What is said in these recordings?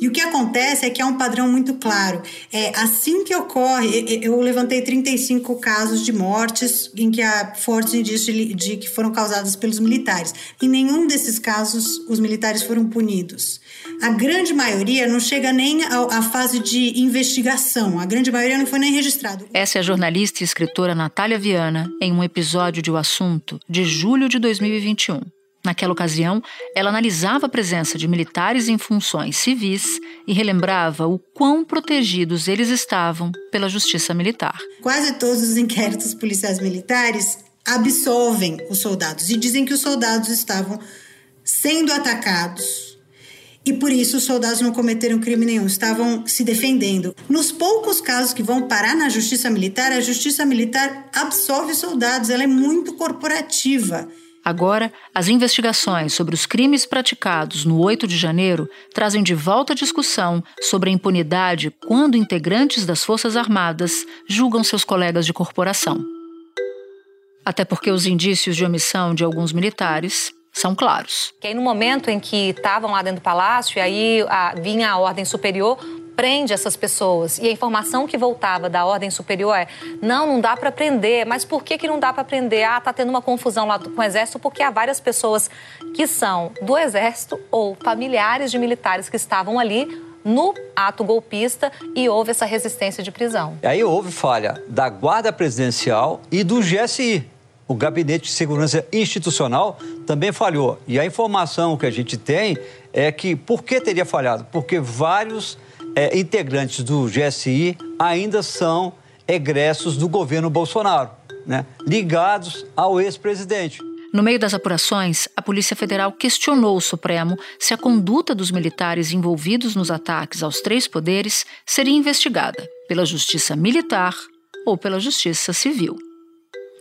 E o que acontece é que há um padrão muito claro. É, assim que ocorre, eu levantei 35 casos de mortes em que há fortes indícios de, de que foram causadas pelos militares. Em nenhum desses casos os militares foram punidos. A grande maioria não chega nem à fase de investigação. A grande maioria não foi nem registrado. Essa é a jornalista e escritora Natália Viana em um episódio de O Assunto de julho de 2021. Naquela ocasião, ela analisava a presença de militares em funções civis e relembrava o quão protegidos eles estavam pela justiça militar. Quase todos os inquéritos policiais militares absolvem os soldados e dizem que os soldados estavam sendo atacados e por isso os soldados não cometeram crime nenhum, estavam se defendendo. Nos poucos casos que vão parar na justiça militar, a justiça militar absolve soldados, ela é muito corporativa. Agora, as investigações sobre os crimes praticados no 8 de janeiro trazem de volta a discussão sobre a impunidade quando integrantes das Forças Armadas julgam seus colegas de corporação. Até porque os indícios de omissão de alguns militares são claros. Que aí no momento em que estavam lá dentro do palácio, e aí a, vinha a ordem superior, prende essas pessoas. E a informação que voltava da ordem superior é: não, não dá para prender. Mas por que, que não dá para prender? Ah, tá tendo uma confusão lá com o exército porque há várias pessoas que são do exército ou familiares de militares que estavam ali no ato golpista e houve essa resistência de prisão. Aí houve falha da Guarda Presidencial e do GSI. O Gabinete de Segurança Institucional também falhou. E a informação que a gente tem é que por que teria falhado? Porque vários é, integrantes do GSI ainda são egressos do governo Bolsonaro, né? ligados ao ex-presidente. No meio das apurações, a Polícia Federal questionou o Supremo se a conduta dos militares envolvidos nos ataques aos três poderes seria investigada pela Justiça Militar ou pela Justiça Civil.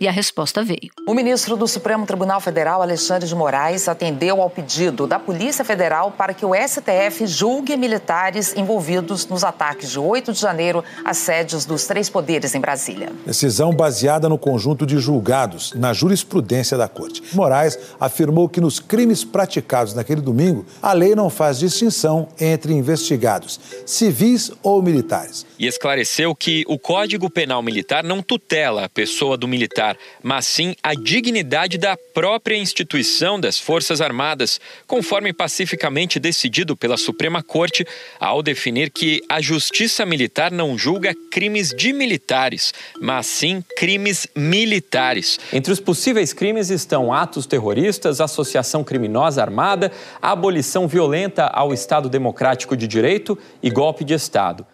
E a resposta veio. O ministro do Supremo Tribunal Federal, Alexandre de Moraes, atendeu ao pedido da Polícia Federal para que o STF julgue militares envolvidos nos ataques de 8 de janeiro às sedes dos três poderes em Brasília. Decisão baseada no conjunto de julgados na jurisprudência da Corte. Moraes afirmou que nos crimes praticados naquele domingo, a lei não faz distinção entre investigados, civis ou militares. E esclareceu que o Código Penal Militar não tutela a pessoa do militar militar, mas sim a dignidade da própria instituição das Forças Armadas, conforme pacificamente decidido pela Suprema Corte ao definir que a justiça militar não julga crimes de militares, mas sim crimes militares. Entre os possíveis crimes estão atos terroristas, associação criminosa armada, abolição violenta ao Estado Democrático de Direito e golpe de Estado.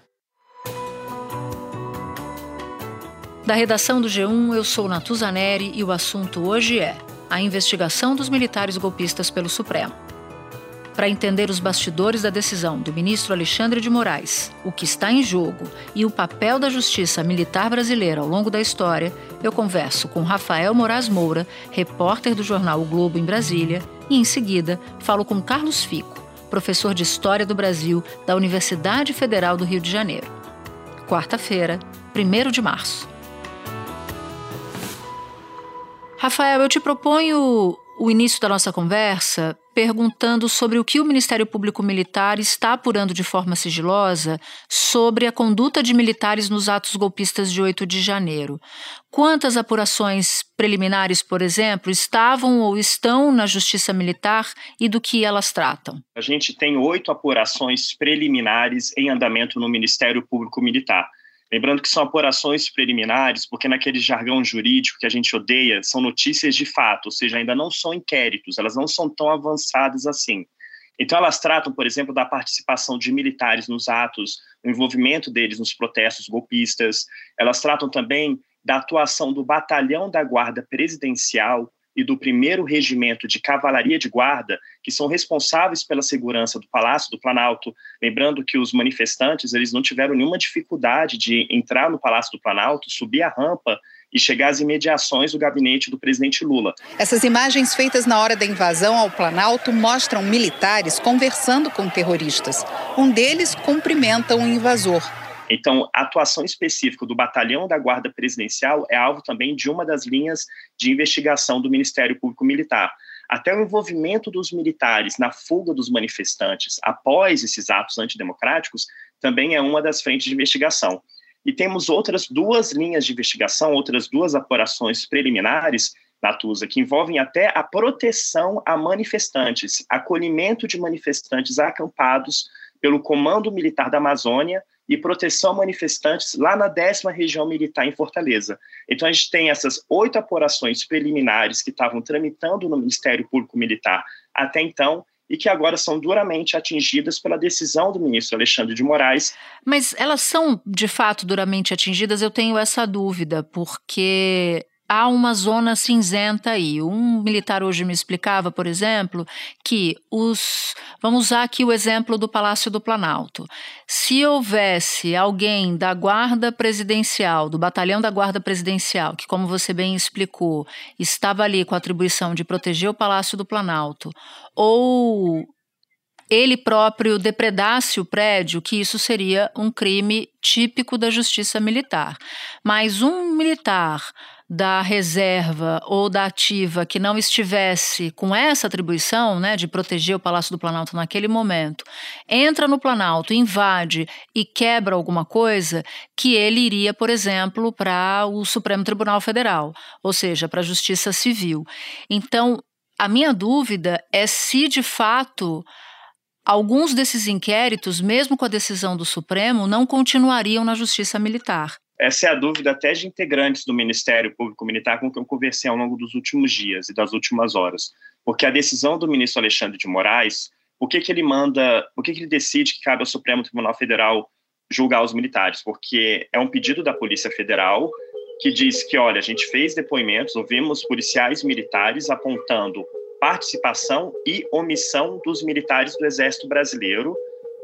Da redação do G1, eu sou Natuzaneri e o assunto hoje é a investigação dos militares golpistas pelo Supremo. Para entender os bastidores da decisão do ministro Alexandre de Moraes, o que está em jogo e o papel da justiça militar brasileira ao longo da história, eu converso com Rafael Moraes Moura, repórter do jornal O Globo em Brasília, e em seguida falo com Carlos Fico, professor de História do Brasil da Universidade Federal do Rio de Janeiro. Quarta-feira, 1 de março. Rafael, eu te proponho o início da nossa conversa perguntando sobre o que o Ministério Público Militar está apurando de forma sigilosa sobre a conduta de militares nos atos golpistas de 8 de janeiro. Quantas apurações preliminares, por exemplo, estavam ou estão na Justiça Militar e do que elas tratam? A gente tem oito apurações preliminares em andamento no Ministério Público Militar. Lembrando que são apurações preliminares, porque naquele jargão jurídico que a gente odeia, são notícias de fato, ou seja, ainda não são inquéritos, elas não são tão avançadas assim. Então, elas tratam, por exemplo, da participação de militares nos atos, o envolvimento deles nos protestos golpistas, elas tratam também da atuação do batalhão da Guarda Presidencial e do primeiro regimento de cavalaria de guarda, que são responsáveis pela segurança do Palácio do Planalto. Lembrando que os manifestantes eles não tiveram nenhuma dificuldade de entrar no Palácio do Planalto, subir a rampa e chegar às imediações do gabinete do presidente Lula. Essas imagens feitas na hora da invasão ao Planalto mostram militares conversando com terroristas. Um deles cumprimenta um invasor. Então, a atuação específica do batalhão da Guarda Presidencial é alvo também de uma das linhas de investigação do Ministério Público Militar. Até o envolvimento dos militares na fuga dos manifestantes após esses atos antidemocráticos também é uma das frentes de investigação. E temos outras duas linhas de investigação, outras duas apurações preliminares da TUSA, que envolvem até a proteção a manifestantes, acolhimento de manifestantes acampados pelo Comando Militar da Amazônia e proteção a manifestantes lá na décima região militar em Fortaleza. Então a gente tem essas oito apurações preliminares que estavam tramitando no Ministério Público Militar até então e que agora são duramente atingidas pela decisão do ministro Alexandre de Moraes. Mas elas são de fato duramente atingidas? Eu tenho essa dúvida, porque há uma zona cinzenta aí. Um militar hoje me explicava, por exemplo, que os. Vamos usar aqui o exemplo do Palácio do Planalto. Se houvesse alguém da Guarda Presidencial, do batalhão da Guarda Presidencial, que, como você bem explicou, estava ali com a atribuição de proteger o Palácio do Planalto, ou ele próprio depredasse o prédio, que isso seria um crime típico da justiça militar. Mas um militar da reserva ou da ativa que não estivesse com essa atribuição, né, de proteger o Palácio do Planalto naquele momento, entra no Planalto, invade e quebra alguma coisa, que ele iria, por exemplo, para o Supremo Tribunal Federal, ou seja, para a Justiça Civil. Então, a minha dúvida é se de fato alguns desses inquéritos, mesmo com a decisão do Supremo, não continuariam na Justiça Militar. Essa é a dúvida até de integrantes do Ministério Público Militar com quem eu conversei ao longo dos últimos dias e das últimas horas. Porque a decisão do ministro Alexandre de Moraes, por que, que ele manda, por que, que ele decide que cabe ao Supremo Tribunal Federal julgar os militares? Porque é um pedido da Polícia Federal que diz que, olha, a gente fez depoimentos, ouvimos policiais militares apontando participação e omissão dos militares do Exército Brasileiro,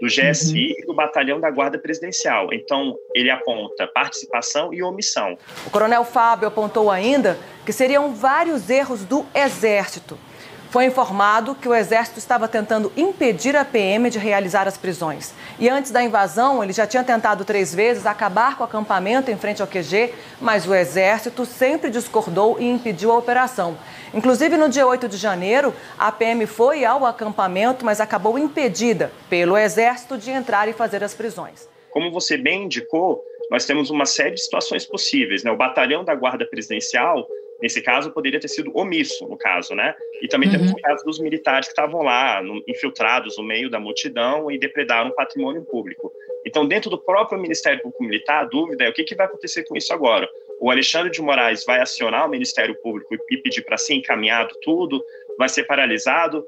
do GSI uhum. e do Batalhão da Guarda Presidencial. Então, ele aponta participação e omissão. O coronel Fábio apontou ainda que seriam vários erros do Exército foi informado que o Exército estava tentando impedir a PM de realizar as prisões. E antes da invasão, ele já tinha tentado três vezes acabar com o acampamento em frente ao QG, mas o Exército sempre discordou e impediu a operação. Inclusive, no dia 8 de janeiro, a PM foi ao acampamento, mas acabou impedida pelo Exército de entrar e fazer as prisões. Como você bem indicou, nós temos uma série de situações possíveis. Né? O batalhão da Guarda Presidencial Nesse caso, poderia ter sido omisso, no caso, né? E também uhum. temos o caso dos militares que estavam lá, no, infiltrados no meio da multidão e depredaram o patrimônio público. Então, dentro do próprio Ministério Público Militar, a dúvida é o que, que vai acontecer com isso agora? O Alexandre de Moraes vai acionar o Ministério Público e pedir para ser encaminhado tudo? Vai ser paralisado?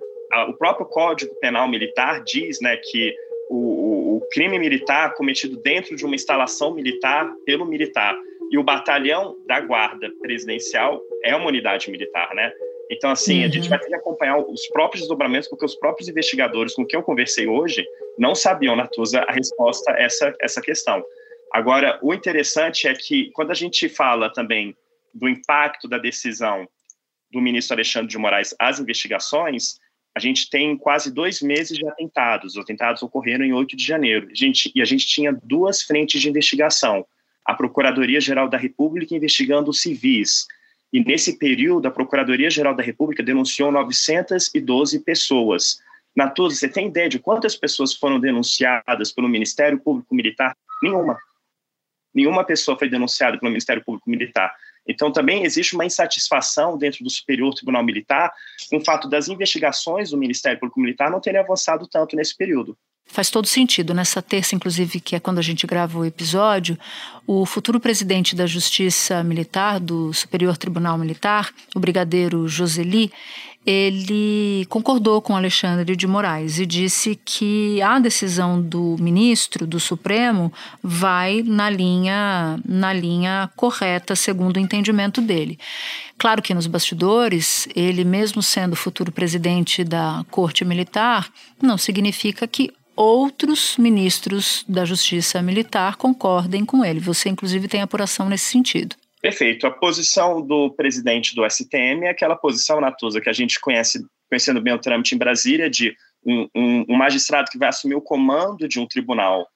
O próprio Código Penal Militar diz né, que o, o crime militar cometido dentro de uma instalação militar pelo militar e o batalhão da guarda presidencial é uma unidade militar, né? Então, assim, uhum. a gente uhum. vai ter que acompanhar os próprios desdobramentos, porque os próprios investigadores com quem eu conversei hoje não sabiam, Natuza, a resposta a essa, essa questão. Agora, o interessante é que, quando a gente fala também do impacto da decisão do ministro Alexandre de Moraes às investigações, a gente tem quase dois meses de atentados. Os atentados ocorreram em 8 de janeiro. A gente, e a gente tinha duas frentes de investigação a Procuradoria-Geral da República investigando civis. E nesse período, a Procuradoria-Geral da República denunciou 912 pessoas. Natuza, você tem ideia de quantas pessoas foram denunciadas pelo Ministério Público Militar? Nenhuma. Nenhuma pessoa foi denunciada pelo Ministério Público Militar. Então, também existe uma insatisfação dentro do Superior Tribunal Militar com o fato das investigações do Ministério Público Militar não terem avançado tanto nesse período. Faz todo sentido. Nessa terça, inclusive, que é quando a gente grava o episódio, o futuro presidente da Justiça Militar, do Superior Tribunal Militar, o brigadeiro Joseli, ele concordou com Alexandre de Moraes e disse que a decisão do ministro do Supremo vai na linha na linha correta segundo o entendimento dele. Claro que nos bastidores, ele mesmo sendo futuro presidente da Corte Militar, não significa que outros ministros da Justiça Militar concordem com ele. Você, inclusive, tem apuração nesse sentido. Perfeito. A posição do presidente do STM é aquela posição, Natuza, que a gente conhece, conhecendo bem o trâmite em Brasília, de um, um, um magistrado que vai assumir o comando de um tribunal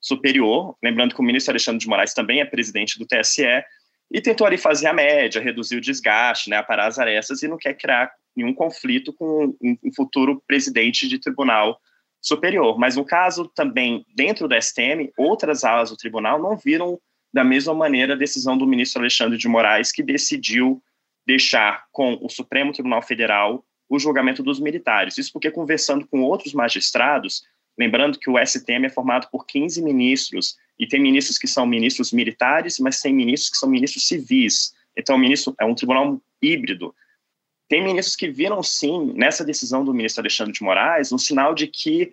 Superior, lembrando que o ministro Alexandre de Moraes também é presidente do TSE, e tentou ali fazer a média, reduzir o desgaste, né, aparar as arestas e não quer criar nenhum conflito com um futuro presidente de tribunal superior. Mas no caso também dentro do STM, outras alas do tribunal não viram da mesma maneira a decisão do ministro Alexandre de Moraes, que decidiu deixar com o Supremo Tribunal Federal o julgamento dos militares. Isso porque conversando com outros magistrados, lembrando que o STM é formado por 15 ministros e tem ministros que são ministros militares, mas tem ministros que são ministros civis. Então, o ministro é um tribunal híbrido. Tem ministros que viram, sim, nessa decisão do ministro Alexandre de Moraes, um sinal de que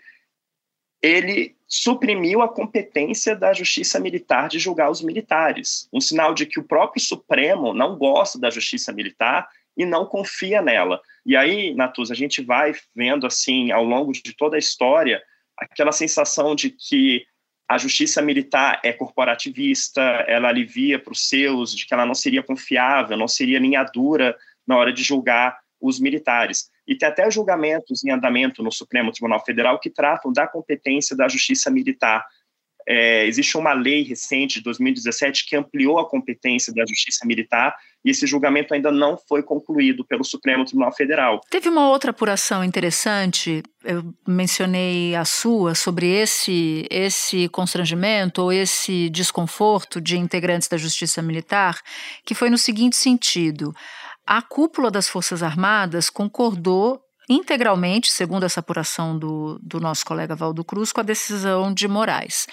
ele suprimiu a competência da justiça militar de julgar os militares. Um sinal de que o próprio Supremo não gosta da justiça militar e não confia nela. E aí, Natuza, a gente vai vendo, assim, ao longo de toda a história, aquela sensação de que a justiça militar é corporativista, ela alivia para os seus, de que ela não seria confiável, não seria linha dura na hora de julgar os militares. E tem até julgamentos em andamento no Supremo Tribunal Federal que tratam da competência da justiça militar. É, existe uma lei recente de 2017 que ampliou a competência da justiça militar e esse julgamento ainda não foi concluído pelo Supremo Tribunal Federal. Teve uma outra apuração interessante, eu mencionei a sua, sobre esse, esse constrangimento ou esse desconforto de integrantes da justiça militar, que foi no seguinte sentido a cúpula das Forças Armadas concordou integralmente, segundo essa apuração do, do nosso colega Valdo Cruz, com a decisão de Moraes.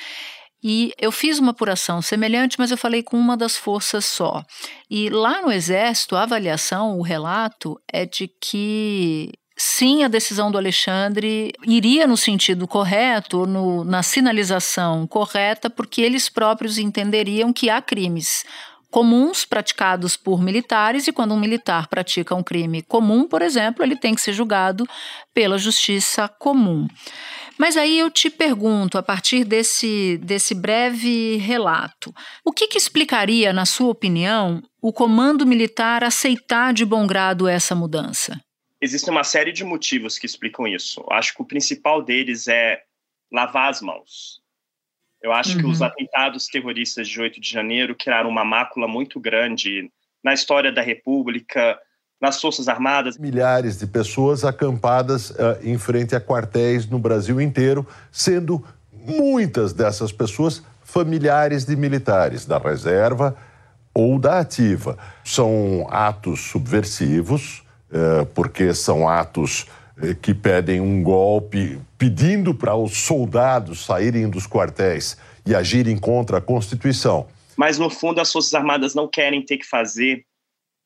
E eu fiz uma apuração semelhante, mas eu falei com uma das forças só. E lá no Exército, a avaliação, o relato é de que sim, a decisão do Alexandre iria no sentido correto, no, na sinalização correta, porque eles próprios entenderiam que há crimes comuns praticados por militares, e quando um militar pratica um crime comum, por exemplo, ele tem que ser julgado pela justiça comum. Mas aí eu te pergunto, a partir desse, desse breve relato, o que, que explicaria, na sua opinião, o comando militar aceitar de bom grado essa mudança? Existe uma série de motivos que explicam isso. Acho que o principal deles é lavar as mãos. Eu acho uhum. que os uhum. atentados terroristas de 8 de janeiro criaram uma mácula muito grande na história da República, nas Forças Armadas. Milhares de pessoas acampadas uh, em frente a quartéis no Brasil inteiro, sendo muitas dessas pessoas familiares de militares da reserva ou da ativa. São atos subversivos, uh, porque são atos que pedem um golpe pedindo para os soldados saírem dos quartéis e agirem contra a Constituição. Mas, no fundo, as Forças Armadas não querem ter que fazer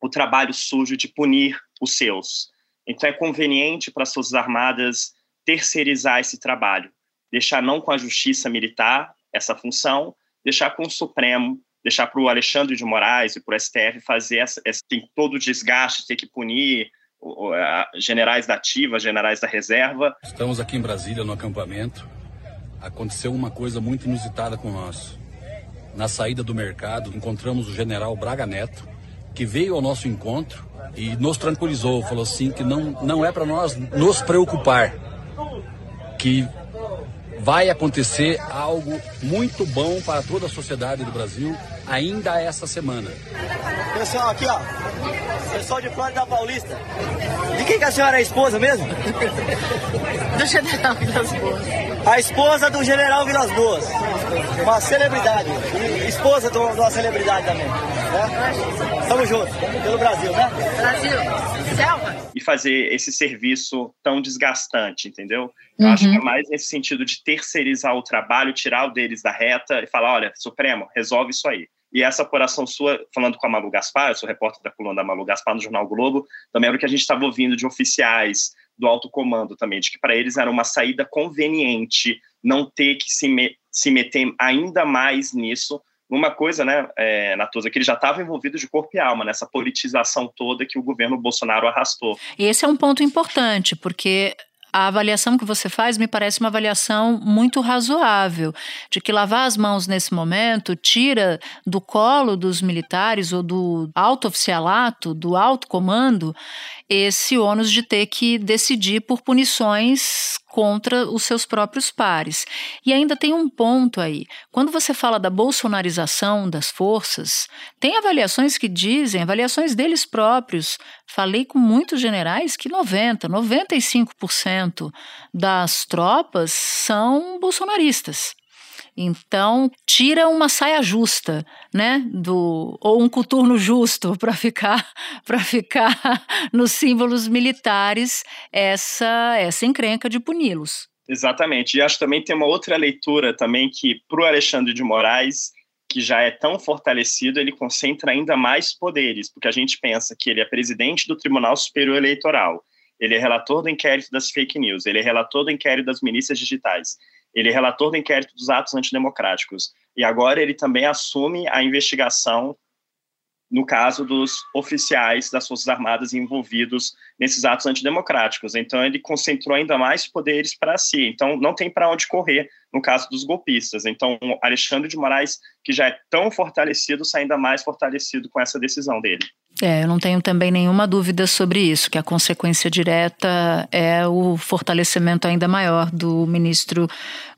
o trabalho sujo de punir os seus. Então, é conveniente para as Forças Armadas terceirizar esse trabalho, deixar não com a Justiça Militar essa função, deixar com o Supremo, deixar para o Alexandre de Moraes e para o STF fazer essa, esse, todo o desgaste, ter que punir generais da ativa, generais da reserva. Estamos aqui em Brasília, no acampamento. Aconteceu uma coisa muito inusitada com nós. Na saída do mercado, encontramos o general Braga Neto, que veio ao nosso encontro e nos tranquilizou, falou assim que não, não é para nós nos preocupar, que vai acontecer algo muito bom para toda a sociedade do Brasil ainda essa semana. Pessoal, aqui ó, pessoal de Flórida Paulista, de quem que a senhora é esposa mesmo? Do General Vilas Boas. A esposa do General Vilas Boas, uma celebridade, e esposa de uma celebridade também. Né? Tamo juntos, pelo Brasil, né? Brasil, selva. E fazer esse serviço tão desgastante, entendeu? Eu uhum. acho que é mais nesse sentido de terceirizar o trabalho, tirar o deles da reta e falar, olha, Supremo, resolve isso aí. E essa apuração sua, falando com a Malu Gaspar, eu sou repórter da coluna da Malu Gaspar no Jornal Globo, também era o que a gente estava ouvindo de oficiais do alto comando também, de que para eles era uma saída conveniente não ter que se, me, se meter ainda mais nisso, numa coisa, né, é, Natuza, que ele já estava envolvido de corpo e alma nessa politização toda que o governo Bolsonaro arrastou. E esse é um ponto importante, porque a avaliação que você faz me parece uma avaliação muito razoável, de que lavar as mãos nesse momento tira do colo dos militares ou do alto oficialato, do alto comando, esse ônus de ter que decidir por punições contra os seus próprios pares. E ainda tem um ponto aí. Quando você fala da bolsonarização das forças, tem avaliações que dizem, avaliações deles próprios. Falei com muitos generais que 90, 95% das tropas são bolsonaristas. Então, tira uma saia justa, né, do ou um coturno justo para ficar para ficar nos símbolos militares essa essa encrenca de puni-los. Exatamente. E acho também tem uma outra leitura também que para o Alexandre de Moraes que já é tão fortalecido, ele concentra ainda mais poderes, porque a gente pensa que ele é presidente do Tribunal Superior Eleitoral, ele é relator do inquérito das fake news, ele é relator do inquérito das milícias digitais. Ele é relator do inquérito dos atos antidemocráticos. E agora ele também assume a investigação no caso dos oficiais das Forças Armadas envolvidos nesses atos antidemocráticos. Então, ele concentrou ainda mais poderes para si. Então, não tem para onde correr no caso dos golpistas. Então, Alexandre de Moraes, que já é tão fortalecido, sai ainda mais fortalecido com essa decisão dele. É, eu não tenho também nenhuma dúvida sobre isso, que a consequência direta é o fortalecimento ainda maior do ministro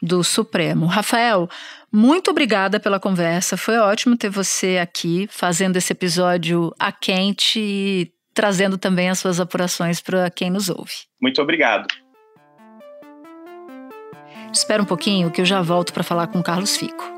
do Supremo. Rafael, muito obrigada pela conversa. Foi ótimo ter você aqui fazendo esse episódio a quente e trazendo também as suas apurações para quem nos ouve. Muito obrigado. Espera um pouquinho que eu já volto para falar com o Carlos Fico.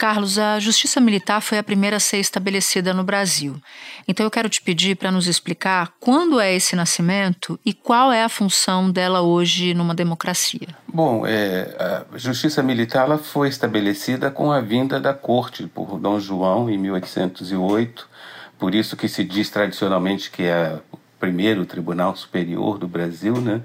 Carlos, a justiça militar foi a primeira a ser estabelecida no Brasil. Então eu quero te pedir para nos explicar quando é esse nascimento e qual é a função dela hoje numa democracia. Bom, é, a justiça militar ela foi estabelecida com a vinda da corte por Dom João em 1808. Por isso que se diz tradicionalmente que é o primeiro tribunal superior do Brasil, né?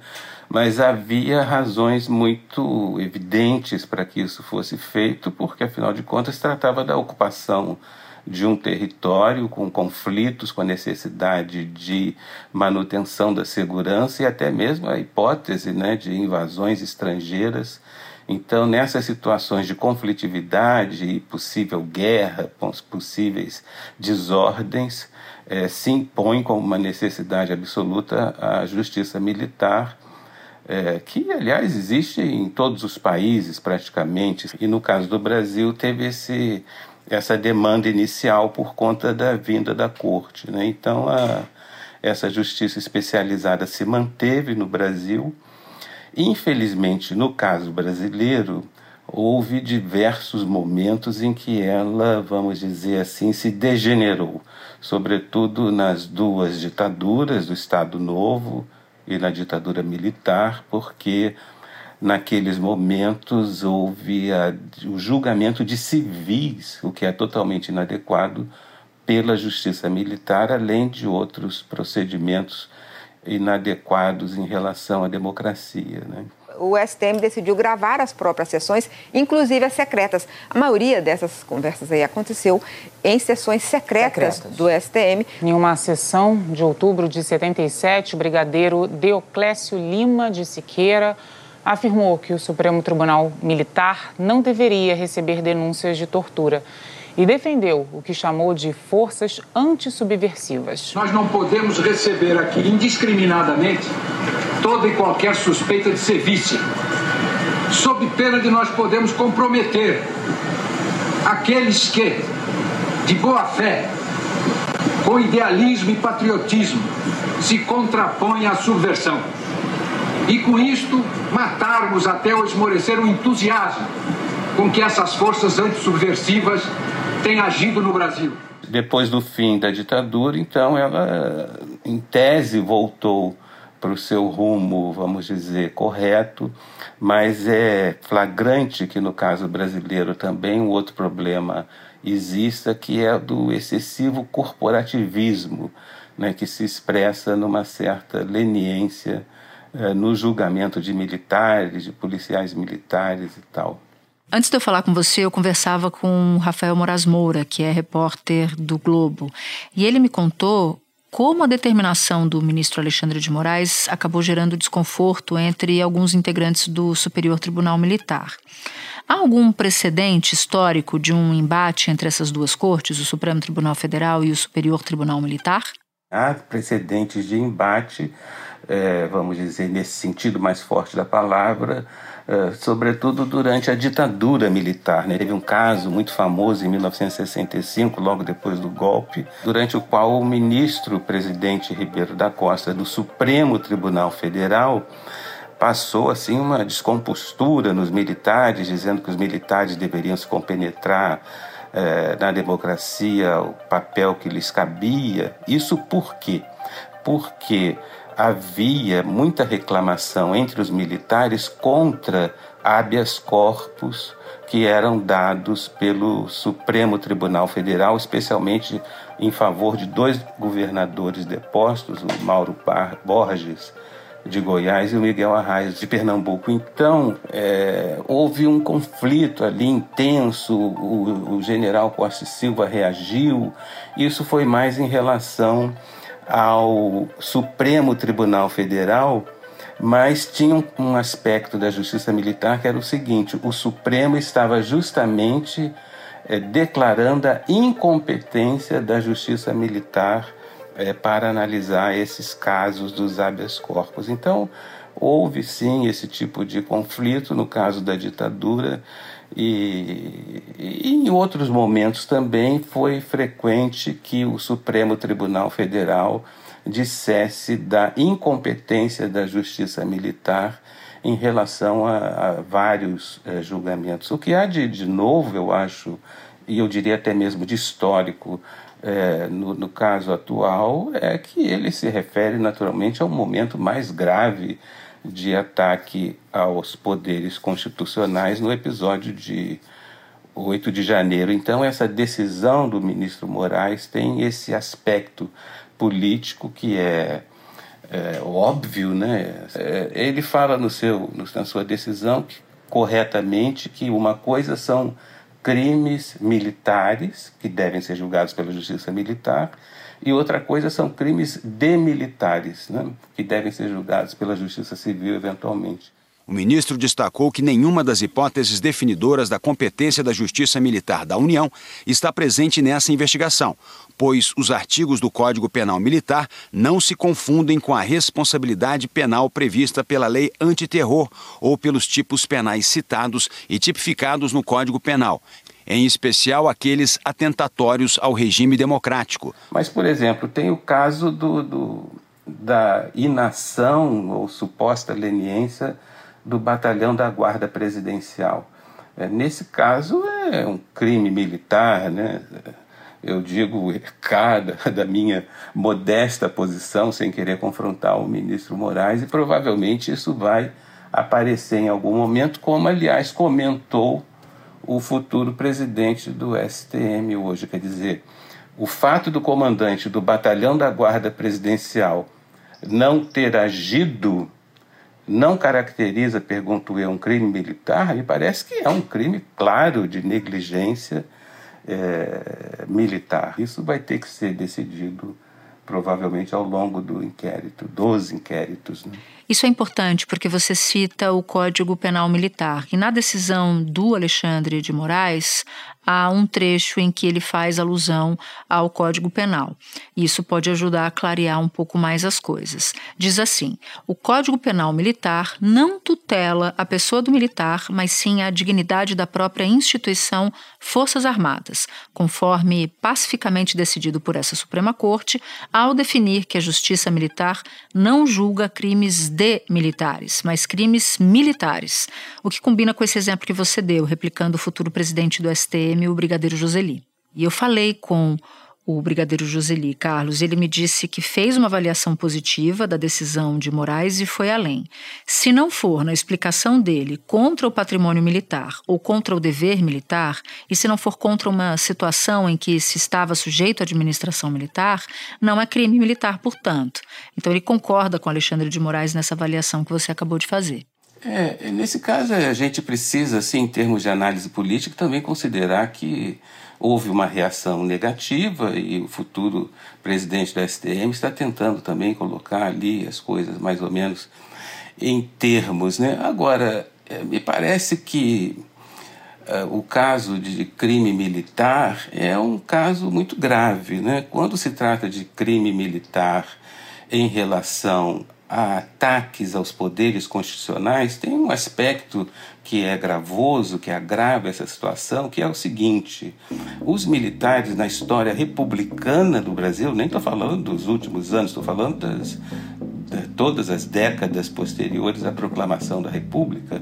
Mas havia razões muito evidentes para que isso fosse feito, porque afinal de contas tratava da ocupação de um território com conflitos, com a necessidade de manutenção da segurança e até mesmo a hipótese né, de invasões estrangeiras. Então, nessas situações de conflitividade e possível guerra, possíveis desordens, eh, se impõe como uma necessidade absoluta a justiça militar é, que aliás existe em todos os países praticamente, e no caso do Brasil teve esse, essa demanda inicial por conta da vinda da corte. Né? Então a, essa justiça especializada se manteve no Brasil. Infelizmente, no caso brasileiro, houve diversos momentos em que ela, vamos dizer assim, se degenerou, sobretudo nas duas ditaduras do Estado Novo e na ditadura militar, porque naqueles momentos houve a, o julgamento de civis, o que é totalmente inadequado pela justiça militar, além de outros procedimentos inadequados em relação à democracia. Né? O STM decidiu gravar as próprias sessões, inclusive as secretas. A maioria dessas conversas aí aconteceu em sessões secretas, secretas. do STM. Em uma sessão de outubro de 77, o brigadeiro Deoclésio Lima de Siqueira afirmou que o Supremo Tribunal Militar não deveria receber denúncias de tortura e defendeu o que chamou de forças antissubversivas. Nós não podemos receber aqui indiscriminadamente toda e qualquer suspeita de serviço, sob pena de nós podermos comprometer aqueles que, de boa fé, com idealismo e patriotismo, se contrapõem à subversão. E com isto, matarmos até o esmorecer o entusiasmo com que essas forças antissubversivas têm agido no Brasil. Depois do fim da ditadura, então, ela, em tese, voltou para o seu rumo, vamos dizer, correto, mas é flagrante que no caso brasileiro também um outro problema exista, que é do excessivo corporativismo, né, que se expressa numa certa leniência é, no julgamento de militares, de policiais militares e tal. Antes de eu falar com você, eu conversava com o Rafael Moraz Moura, que é repórter do Globo, e ele me contou como a determinação do ministro Alexandre de Moraes acabou gerando desconforto entre alguns integrantes do Superior Tribunal Militar. Há algum precedente histórico de um embate entre essas duas cortes, o Supremo Tribunal Federal e o Superior Tribunal Militar? Há precedentes de embate, é, vamos dizer, nesse sentido mais forte da palavra, é, sobretudo durante a ditadura militar. Né? Teve um caso muito famoso em 1965, logo depois do golpe, durante o qual o ministro presidente Ribeiro da Costa do Supremo Tribunal Federal passou assim uma descompostura nos militares, dizendo que os militares deveriam se compenetrar eh, na democracia, o papel que lhes cabia. Isso por quê? Porque havia muita reclamação entre os militares contra habeas corpus que eram dados pelo Supremo Tribunal Federal, especialmente em favor de dois governadores depostos, o Mauro Borges de Goiás e o Miguel Arraes de Pernambuco. Então, é, houve um conflito ali intenso, o, o general Costa Silva reagiu. Isso foi mais em relação ao Supremo Tribunal Federal, mas tinha um aspecto da justiça militar que era o seguinte: o Supremo estava justamente é, declarando a incompetência da justiça militar é, para analisar esses casos dos habeas corpus. Então, houve sim esse tipo de conflito no caso da ditadura e, e, em outros momentos também foi frequente que o Supremo Tribunal Federal dissesse da incompetência da justiça militar em relação a, a vários é, julgamentos. O que há de, de novo, eu acho, e eu diria até mesmo de histórico, é, no, no, caso atual é que ele se refere naturalmente ao momento mais grave de ataque aos poderes constitucionais no episódio de 8 de janeiro. Então, essa decisão do ministro Moraes tem esse aspecto político que é, é óbvio, né? É, ele fala no seu, na sua decisão que, corretamente que uma coisa são crimes militares, que devem ser julgados pela justiça militar, e outra coisa são crimes demilitares, né, que devem ser julgados pela justiça civil eventualmente. O ministro destacou que nenhuma das hipóteses definidoras da competência da Justiça Militar da União está presente nessa investigação, pois os artigos do Código Penal Militar não se confundem com a responsabilidade penal prevista pela Lei Antiterror ou pelos tipos penais citados e tipificados no Código Penal, em especial aqueles atentatórios ao regime democrático. Mas, por exemplo, tem o caso do, do da inação ou suposta leniência do batalhão da Guarda Presidencial. É, nesse caso, é um crime militar, né? Eu digo cada da minha modesta posição, sem querer confrontar o ministro Moraes, e provavelmente isso vai aparecer em algum momento, como aliás comentou o futuro presidente do STM hoje. Quer dizer, o fato do comandante do batalhão da Guarda Presidencial não ter agido não caracteriza, pergunto eu, um crime militar? Me parece que é um crime claro de negligência é, militar. Isso vai ter que ser decidido provavelmente ao longo do inquérito, dos inquéritos. Né? Isso é importante porque você cita o Código Penal Militar. E na decisão do Alexandre de Moraes, há um trecho em que ele faz alusão ao Código Penal. Isso pode ajudar a clarear um pouco mais as coisas. Diz assim: o Código Penal Militar não tutela a pessoa do militar, mas sim a dignidade da própria instituição Forças Armadas, conforme pacificamente decidido por essa Suprema Corte, ao definir que a Justiça Militar não julga crimes de militares, mas crimes militares, o que combina com esse exemplo que você deu, replicando o futuro presidente do STM o brigadeiro Joseli. E eu falei com o brigadeiro Joseli Carlos, ele me disse que fez uma avaliação positiva da decisão de Moraes e foi além. Se não for na explicação dele contra o patrimônio militar ou contra o dever militar, e se não for contra uma situação em que se estava sujeito à administração militar, não é crime militar, portanto. Então ele concorda com Alexandre de Moraes nessa avaliação que você acabou de fazer. É, nesse caso a gente precisa, assim, em termos de análise política, também considerar que houve uma reação negativa e o futuro presidente da STM está tentando também colocar ali as coisas mais ou menos em termos. Né? Agora, é, me parece que uh, o caso de crime militar é um caso muito grave. Né? Quando se trata de crime militar em relação a ataques aos poderes constitucionais, tem um aspecto que é gravoso, que agrava essa situação, que é o seguinte: os militares na história republicana do Brasil, nem estou falando dos últimos anos, estou falando das, de todas as décadas posteriores à proclamação da República,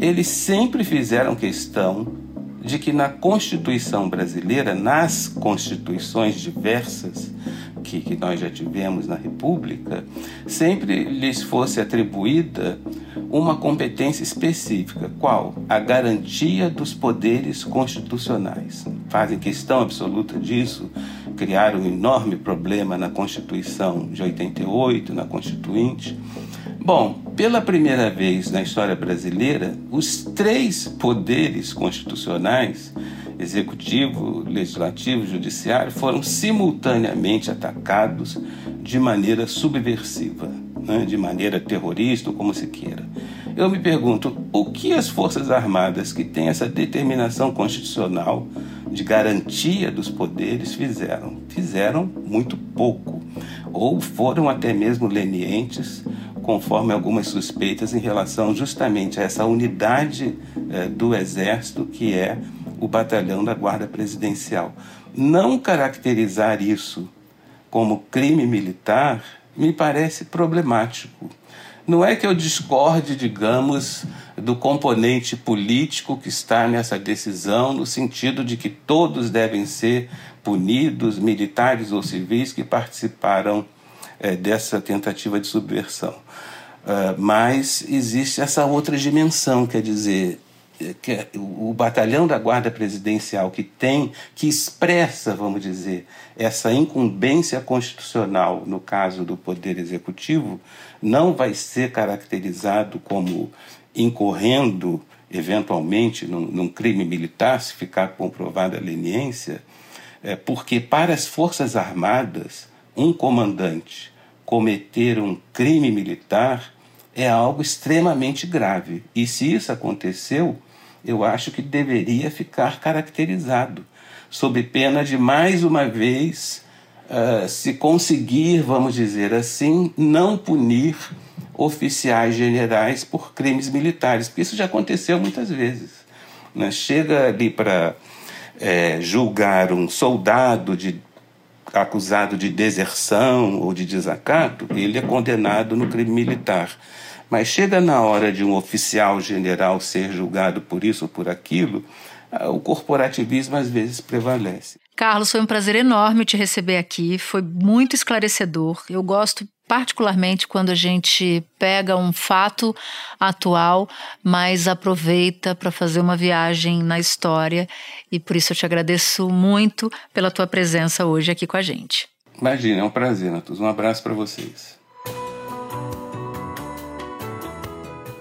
eles sempre fizeram questão de que na Constituição brasileira, nas constituições diversas, que, que nós já tivemos na República, sempre lhes fosse atribuída uma competência específica. Qual? A garantia dos poderes constitucionais. Fazem questão absoluta disso, criaram um enorme problema na Constituição de 88, na Constituinte. Bom, pela primeira vez na história brasileira, os três poderes constitucionais executivo, legislativo, judiciário, foram simultaneamente atacados de maneira subversiva, né, de maneira terrorista, ou como se queira. Eu me pergunto, o que as Forças Armadas, que têm essa determinação constitucional de garantia dos poderes, fizeram? Fizeram muito pouco, ou foram até mesmo lenientes, conforme algumas suspeitas em relação justamente a essa unidade eh, do Exército que é o batalhão da Guarda Presidencial. Não caracterizar isso como crime militar me parece problemático. Não é que eu discorde, digamos, do componente político que está nessa decisão, no sentido de que todos devem ser punidos, militares ou civis, que participaram é, dessa tentativa de subversão. Uh, mas existe essa outra dimensão, quer dizer, que é o batalhão da guarda presidencial que tem, que expressa, vamos dizer, essa incumbência constitucional no caso do poder executivo, não vai ser caracterizado como incorrendo eventualmente num, num crime militar, se ficar comprovada a leniência, é, porque para as forças armadas um comandante cometer um crime militar é algo extremamente grave. E se isso aconteceu, eu acho que deveria ficar caracterizado, sob pena de mais uma vez uh, se conseguir, vamos dizer assim, não punir oficiais generais por crimes militares, porque isso já aconteceu muitas vezes. Né? Chega ali para é, julgar um soldado de, acusado de deserção ou de desacato, ele é condenado no crime militar. Mas chega na hora de um oficial general ser julgado por isso ou por aquilo, o corporativismo às vezes prevalece. Carlos, foi um prazer enorme te receber aqui, foi muito esclarecedor. Eu gosto particularmente quando a gente pega um fato atual, mas aproveita para fazer uma viagem na história. E por isso eu te agradeço muito pela tua presença hoje aqui com a gente. Imagina, é um prazer, Natus. Um abraço para vocês.